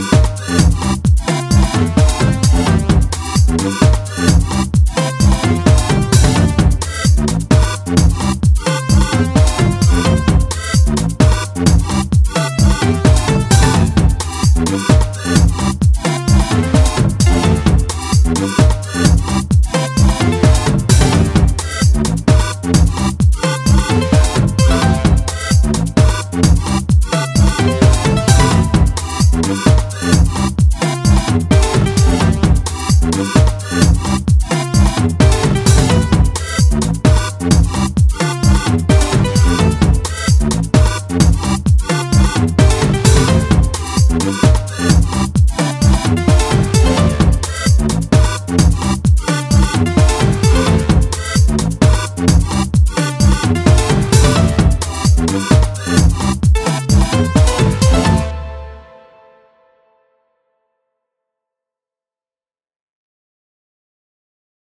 Thank